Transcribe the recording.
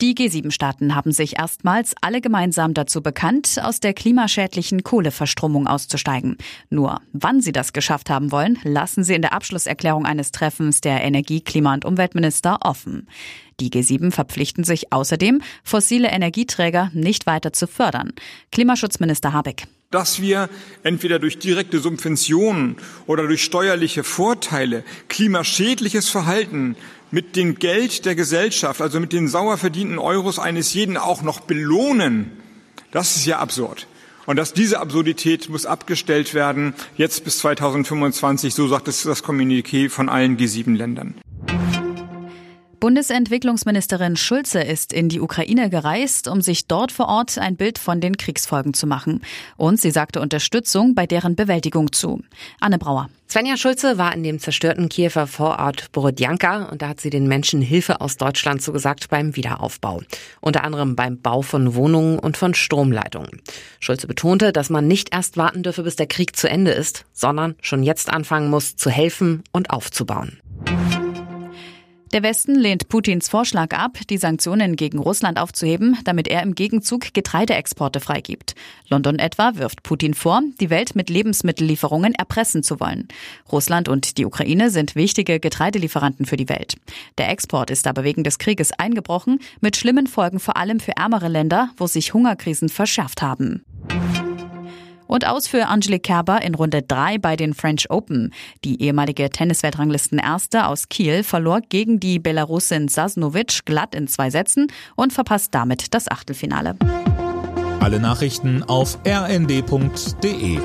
Die G7-Staaten haben sich erstmals alle gemeinsam dazu bekannt, aus der klimaschädlichen Kohleverstromung auszusteigen. Nur wann sie das geschafft haben wollen, lassen sie in der Abschlusserklärung eines Treffens der Energie-, Klima- und Umweltminister offen. Die G7 verpflichten sich außerdem, fossile Energieträger nicht weiter zu fördern. Klimaschutzminister Habeck dass wir entweder durch direkte Subventionen oder durch steuerliche Vorteile klimaschädliches Verhalten mit dem Geld der Gesellschaft, also mit den sauer verdienten Euros eines jeden auch noch belohnen, das ist ja absurd. Und dass diese Absurdität muss abgestellt werden, jetzt bis 2025, so sagt es das Kommuniqué von allen G7-Ländern. Bundesentwicklungsministerin Schulze ist in die Ukraine gereist, um sich dort vor Ort ein Bild von den Kriegsfolgen zu machen. Und sie sagte Unterstützung bei deren Bewältigung zu. Anne Brauer. Svenja Schulze war in dem zerstörten Kiewer Vorort Borodjanka und da hat sie den Menschen Hilfe aus Deutschland zugesagt beim Wiederaufbau. Unter anderem beim Bau von Wohnungen und von Stromleitungen. Schulze betonte, dass man nicht erst warten dürfe, bis der Krieg zu Ende ist, sondern schon jetzt anfangen muss, zu helfen und aufzubauen. Der Westen lehnt Putins Vorschlag ab, die Sanktionen gegen Russland aufzuheben, damit er im Gegenzug Getreideexporte freigibt. London etwa wirft Putin vor, die Welt mit Lebensmittellieferungen erpressen zu wollen. Russland und die Ukraine sind wichtige Getreidelieferanten für die Welt. Der Export ist aber wegen des Krieges eingebrochen, mit schlimmen Folgen vor allem für ärmere Länder, wo sich Hungerkrisen verschärft haben. Und aus für Angelique Kerber in Runde 3 bei den French Open. Die ehemalige Tennisweltranglisten-Erste aus Kiel verlor gegen die Belarusin Sasnovic glatt in zwei Sätzen und verpasst damit das Achtelfinale. Alle Nachrichten auf rnd.de